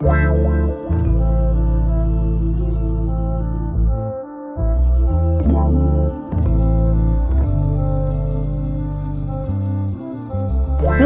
Wow.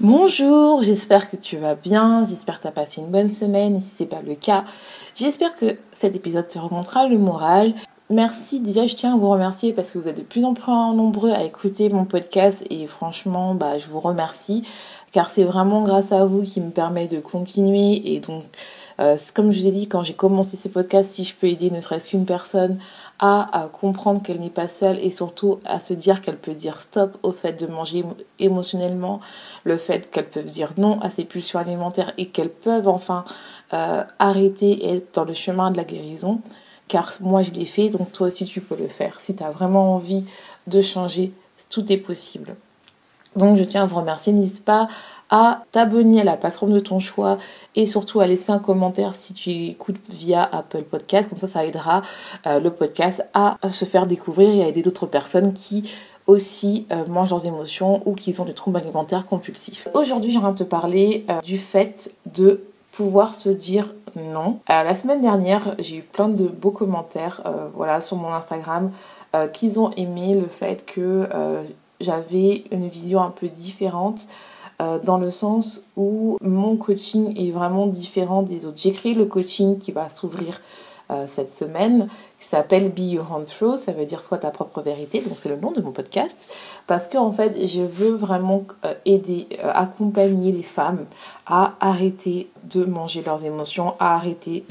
Bonjour, j'espère que tu vas bien, j'espère que tu as passé une bonne semaine si c'est pas le cas, j'espère que cet épisode te remontera le moral. Merci, déjà je tiens à vous remercier parce que vous êtes de plus en plus nombreux à écouter mon podcast et franchement bah, je vous remercie car c'est vraiment grâce à vous qui me permet de continuer et donc euh, comme je vous ai dit quand j'ai commencé ces podcasts, si je peux aider ne serait-ce qu'une personne à, comprendre qu'elle n'est pas seule et surtout à se dire qu'elle peut dire stop au fait de manger émotionnellement, le fait qu'elles peuvent dire non à ses pulsions alimentaires et qu'elles peuvent enfin euh, arrêter et être dans le chemin de la guérison. Car moi je l'ai fait, donc toi aussi tu peux le faire. Si tu as vraiment envie de changer, tout est possible. Donc je tiens à vous remercier. N'hésite pas à t'abonner à la plateforme de ton choix et surtout à laisser un commentaire si tu écoutes via Apple Podcast. Comme ça, ça aidera euh, le podcast à, se faire découvrir et à aider d'autres personnes qui aussi euh, mangent leurs émotions ou qui ont des troubles alimentaires compulsifs. Aujourd'hui, j'aimerais te parler euh, du fait de pouvoir se dire non. la semaine dernière, j'ai eu plein de beaux commentaires voilà, sur mon Instagram qu'ils ont aimé le fait que j'avais une vision un peu différente euh, dans le sens où mon coaching est vraiment différent des autres. J'ai le coaching qui va s'ouvrir euh, cette semaine qui s'appelle Be Your Own Truth, ça veut dire soit ta propre vérité, donc c'est le nom de mon podcast, parce que en fait je veux vraiment euh, aider, accompagner les femmes à arrêter de manger leurs émotions, à arrêter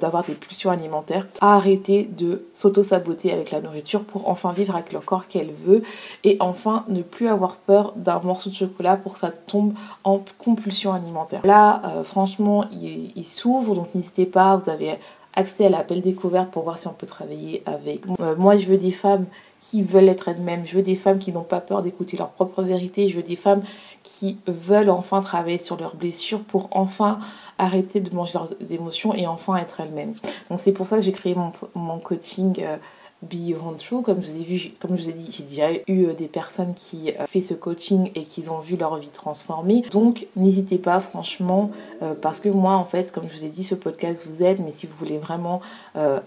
d'avoir des pulsions alimentaires, à arrêter de s'auto-saboter avec la nourriture pour enfin vivre avec leur corps qu'elle veut et enfin ne plus avoir peur d'un morceau de chocolat pour que ça tombe en compulsion alimentaire. Là, franchement, il, il s'ouvre, donc n'hésitez pas, vous avez accès à l'appel découverte pour voir si on peut travailler avec. Euh, moi, je veux des femmes qui veulent être elles-mêmes. Je veux des femmes qui n'ont pas peur d'écouter leur propre vérité. Je veux des femmes qui veulent enfin travailler sur leurs blessures pour enfin arrêter de manger leurs émotions et enfin être elles-mêmes. Donc c'est pour ça que j'ai créé mon, mon coaching. Euh, Be True. Comme je vous ai vu, comme je vous ai dit, j'ai déjà eu euh, des personnes qui ont euh, fait ce coaching et qui ont vu leur vie transformée. Donc n'hésitez pas, franchement, euh, parce que moi, en fait, comme je vous ai dit, ce podcast vous aide. Mais si vous voulez vraiment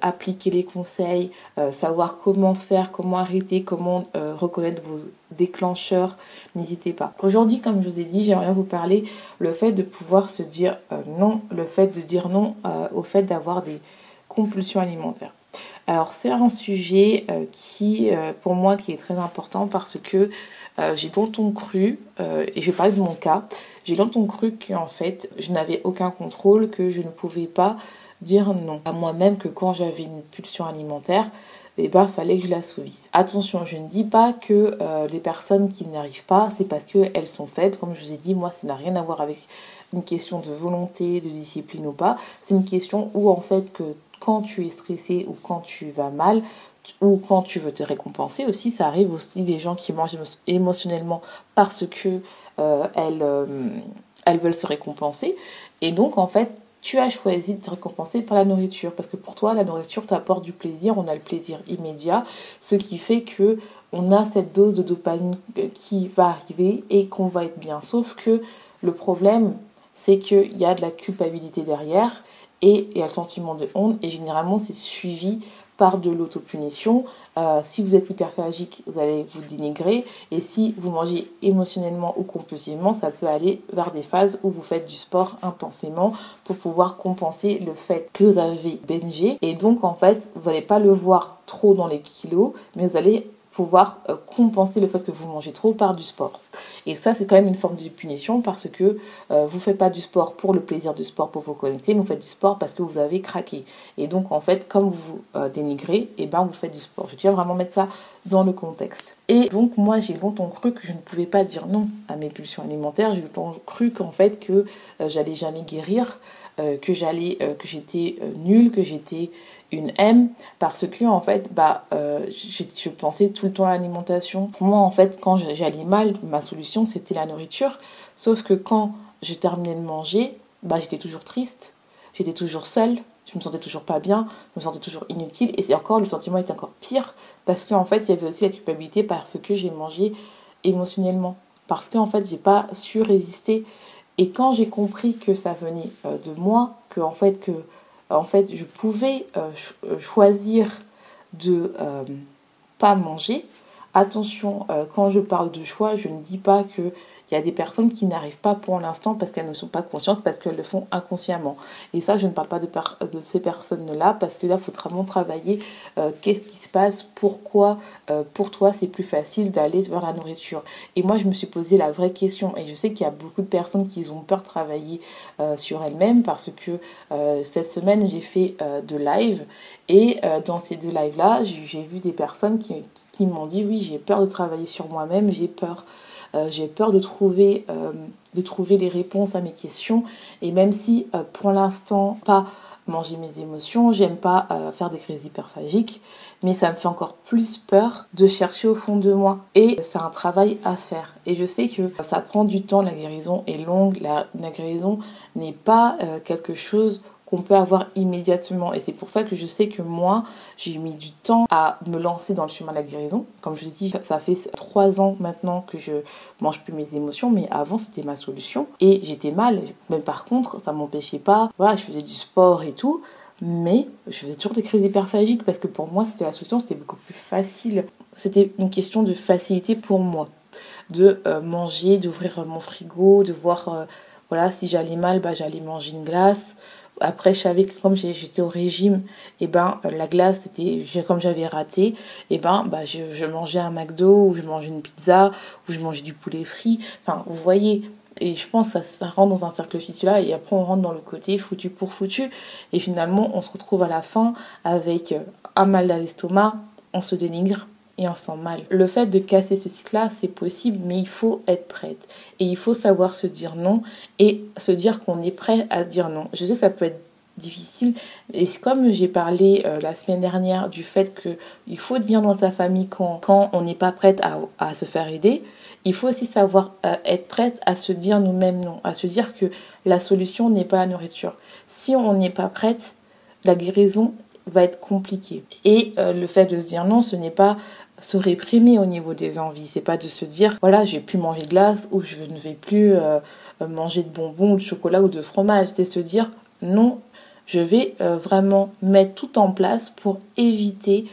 appliquer les conseils, savoir comment faire, comment arrêter, comment reconnaître vos déclencheurs, n'hésitez pas. Aujourd'hui, comme je vous ai dit, j'aimerais vous parler le fait de pouvoir se dire non, le fait de dire non au fait d'avoir des compulsions alimentaires. Alors c'est un sujet euh, qui, euh, pour moi, qui est très important parce que euh, j'ai longtemps cru, et je vais parler de mon cas, j'ai longtemps cru qu'en fait, je n'avais aucun contrôle, que je ne pouvais pas dire non à moi-même, que quand j'avais une pulsion alimentaire, eh ben, fallait que je l'assouvisse. Attention, je ne dis pas que les personnes qui n'y arrivent pas, c'est parce qu'elles sont faibles. Comme je vous ai dit, moi, ça n'a rien à voir avec une question de volonté, de discipline ou pas. C'est une question où, en fait, que quand tu es stressé ou quand tu vas mal ou quand tu veux te récompenser aussi. Ça arrive aussi des gens qui mangent émotionnellement parce que euh, elles, euh, elles veulent se récompenser. Et donc en fait, tu as choisi de te récompenser par la nourriture parce que pour toi la nourriture t'apporte du plaisir, on a le plaisir immédiat, ce qui fait que on a cette dose de dopamine qui va arriver et qu'on va être bien. Sauf que le problème, c'est qu'il y a de la culpabilité derrière et il y a le sentiment de honte. Et généralement c'est suivi par de l'autopunition. Euh, si vous êtes hyperphagique, vous allez vous dénigrer. Et si vous mangez émotionnellement ou compulsivement, ça peut aller vers des phases où vous faites du sport intensément pour pouvoir compenser le fait que vous avez bingé. Et donc en fait vous n'allez pas le voir trop dans les kilos mais vous allez pouvoir euh, compenser le fait que vous mangez trop par du sport. Et ça, c'est quand même une forme de punition parce que euh, vous ne faites pas du sport pour le plaisir du sport, pour vous connecter, mais vous faites du sport parce que vous avez craqué. Et donc, en fait, comme vous euh, dénigrez, et eh ben, vous faites du sport. Je tiens vraiment mettre ça dans le contexte. Et donc, moi, j'ai longtemps cru que je ne pouvais pas dire non à mes pulsions alimentaires. J'ai longtemps cru qu'en fait, que j'allais jamais guérir, que j'allais, que j'étais nulle, que j'étais une M parce que en fait bah euh, je pensais tout le temps à l'alimentation. Pour moi en fait quand j'allais mal ma solution c'était la nourriture. Sauf que quand je terminais de manger bah j'étais toujours triste. J'étais toujours seule. Je me sentais toujours pas bien. Je me sentais toujours inutile. Et c'est encore le sentiment était encore pire parce qu'en fait il y avait aussi la culpabilité parce que j'ai mangé émotionnellement. Parce qu'en fait j'ai pas su résister. Et quand j'ai compris que ça venait euh, de moi que en fait que en fait, je pouvais euh, euh, choisir de euh, pas manger. Attention, quand je parle de choix, je ne dis pas que il y a des personnes qui n'arrivent pas pour l'instant parce qu'elles ne sont pas conscientes, parce qu'elles le font inconsciemment. Et ça, je ne parle pas de, ces personnes-là, parce que là, il faut vraiment travailler euh, qu'est-ce qui se passe, pourquoi euh, pour toi c'est plus facile d'aller vers la nourriture. Et moi, je me suis posé la vraie question, et je sais qu'il y a beaucoup de personnes qui ont peur de travailler euh, sur elles-mêmes, parce que cette semaine, j'ai fait de live, et dans ces deux lives-là, j'ai vu des personnes qui m'ont dit, oui, j'ai peur de travailler sur moi-même, j'ai peur euh, j'ai peur de trouver, euh, de trouver les réponses à mes questions. Et même si euh, pour l'instant, pas manger mes émotions, j'aime pas faire des crises hyperphagiques, mais ça me fait encore plus peur de chercher au fond de moi. Et c'est un travail à faire. Et je sais que ça prend du temps, la guérison est longue, la guérison n'est pas quelque chose qu'on peut avoir immédiatement. Et c'est pour ça que je sais que moi, j'ai mis du temps à me lancer dans le chemin de la guérison. Comme je dis, ça fait trois ans maintenant que je mange plus mes émotions, mais avant c'était ma solution. Et j'étais mal. Mais par contre, ça m'empêchait pas. Voilà, je faisais du sport et tout. Mais je faisais toujours des crises hyperphagiques parce que pour moi, c'était la solution, c'était beaucoup plus facile. C'était une question de facilité pour moi. De euh, manger, d'ouvrir mon frigo, de voir, euh, voilà, si j'allais mal, bah, j'allais manger une glace après, je savais que comme j'étais au régime, et eh ben, la glace, c'était comme j'avais raté, et eh ben, bah, je, mangeais un McDo, ou je mangeais une pizza, ou je mangeais du poulet frit. Enfin, vous voyez, et je pense que ça, rentre dans un cercle vicieux là, et après on rentre dans le côté foutu pour foutu, et finalement on se retrouve à la fin avec un mal à l'estomac, on se dénigre, et on sent mal. Le fait de casser ce cycle-là, c'est possible, mais il faut être prête. Et il faut savoir se dire non et se dire qu'on est prêt à dire non. Je sais, ça peut être difficile. Et comme j'ai parlé euh, la semaine dernière du fait qu'il faut dire dans sa famille quand, quand on n'est pas prête à, à, se faire aider, il faut aussi savoir euh, être prête à se dire nous-mêmes non, à se dire que la solution n'est pas la nourriture. Si on n'est pas prête, la guérison va être compliquée. Et euh, le fait de se dire non, ce n'est pas se réprimer au niveau des envies. C'est pas de se dire, voilà, j'ai plus manger de glace ou je ne vais plus euh, manger de bonbons ou de chocolat ou de fromage. C'est se dire, non, je vais euh, vraiment mettre tout en place pour éviter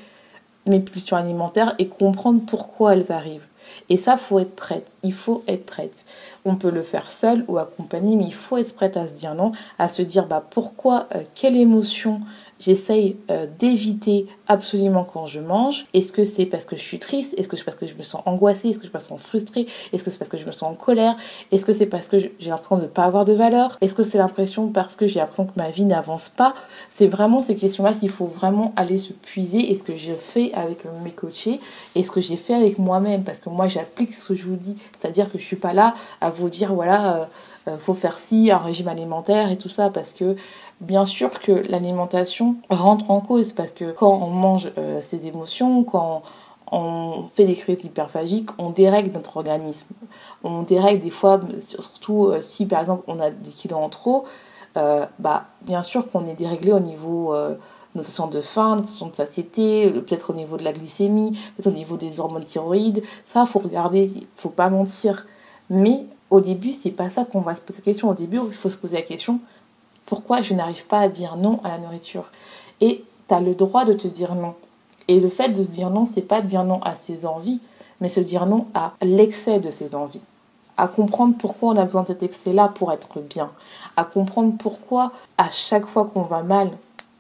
mes pulsions alimentaires et comprendre pourquoi elles arrivent. Et ça, faut être prête. Il faut être prête. On peut le faire seul ou accompagné, mais il faut être prête à se dire non, à se dire bah pourquoi, euh, quelle émotion j'essaye euh, d'éviter absolument quand je mange. Est-ce que c'est parce que je suis triste? Est-ce que c'est parce que je me sens angoissée? Est-ce que je me sens frustrée? Est-ce que c'est parce que je me sens en colère? Est-ce que c'est parce que j'ai l'impression de ne pas avoir de valeur? Est-ce que c'est l'impression parce que j'ai l'impression que ma vie n'avance pas? C'est vraiment ces questions-là qu'il faut vraiment aller se puiser. Et ce que je fais avec mes coachés? Et ce que j'ai fait avec moi-même? Parce que moi, j'applique ce que je vous dis. C'est-à-dire que je suis pas là à vous dire, voilà, euh, faut faire ci, un régime alimentaire et tout ça. Parce que Bien sûr que l'alimentation rentre en cause parce que quand on mange euh, ses émotions, quand on fait des crises hyperphagiques, on dérègle notre organisme. On dérègle des fois, surtout euh, si par exemple on a des kilos en trop, euh, bah, bien sûr qu'on est déréglé au niveau de notre sens de faim, notre sens de satiété, peut-être au niveau de la glycémie, peut-être au niveau des hormones thyroïdes. Ça, faut regarder, faut pas mentir. Mais au début, c'est pas ça qu'on va se poser la question. Au début, il faut se poser la question pourquoi je n'arrive pas à dire non à la nourriture? Et tu as le droit de te dire non. Et le fait de se dire non, c'est pas dire non à ses envies, mais se dire non à l'excès de ses envies. À comprendre pourquoi on a besoin de cet excès-là pour être bien. À comprendre pourquoi à chaque fois qu'on va mal,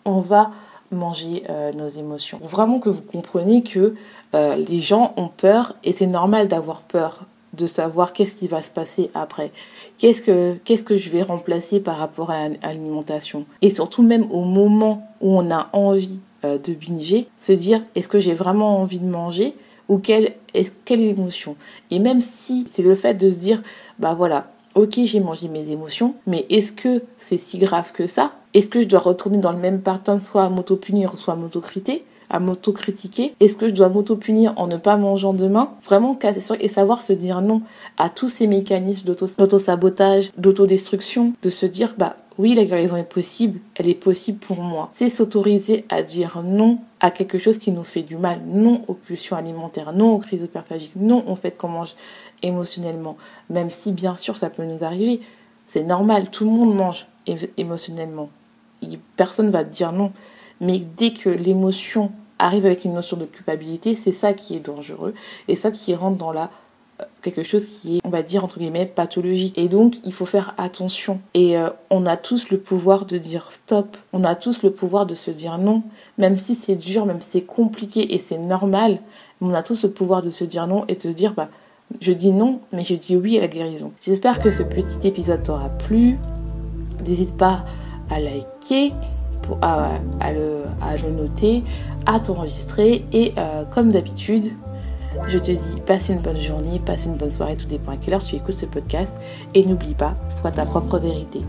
on va manger euh, nos émotions. Vraiment que vous compreniez que euh, les gens ont peur et c'est normal d'avoir peur de savoir qu'est-ce qui va se passer après. Qu'est-ce que, je vais remplacer par rapport à l'alimentation? Et surtout même au moment où on a envie euh, de binger, se dire est-ce que j'ai vraiment envie de manger ou quelle, est, quelle émotion? Et même si c'est le fait de se dire bah voilà, ok j'ai mangé mes émotions, mais est-ce que c'est si grave que ça? Est-ce que je dois retourner dans le même pattern, soit à m'auto-punir, soit à m'auto-critiquer à m'auto-critiquer Est-ce que je dois m'auto-punir en ne pas mangeant demain? Vraiment et savoir se dire non à tous ces mécanismes d'auto-sabotage, d'autodestruction, de se dire bah oui, la guérison est possible, elle est possible pour moi. C'est s'autoriser à dire non à quelque chose qui nous fait du mal, non aux pulsions alimentaires, non aux crises hyperphagiques, non au fait qu'on mange émotionnellement. Même si bien sûr ça peut nous arriver, c'est normal, tout le monde mange émotionnellement. Personne va dire non. Mais dès que l'émotion arrive avec une notion de culpabilité, c'est ça qui est dangereux et ça qui rentre dans la quelque chose qui est, on va dire, entre guillemets, pathologique. Et donc, il faut faire attention. Et euh, on a tous le pouvoir de dire stop. On a tous le pouvoir de se dire non. Même si c'est dur, même si c'est compliqué et c'est normal, on a tous le pouvoir de se dire non et de se dire, bah, je dis non, mais je dis oui à la guérison. J'espère que ce petit épisode t'aura plu. N'hésite pas à liker, pour, à, le, à, le, noter, à t'enregistrer et euh, comme d'habitude, je te dis, passe une bonne journée, passe une bonne soirée, tout dépend à quelle heure tu écoutes ce podcast. Et n'oublie pas, sois ta propre vérité.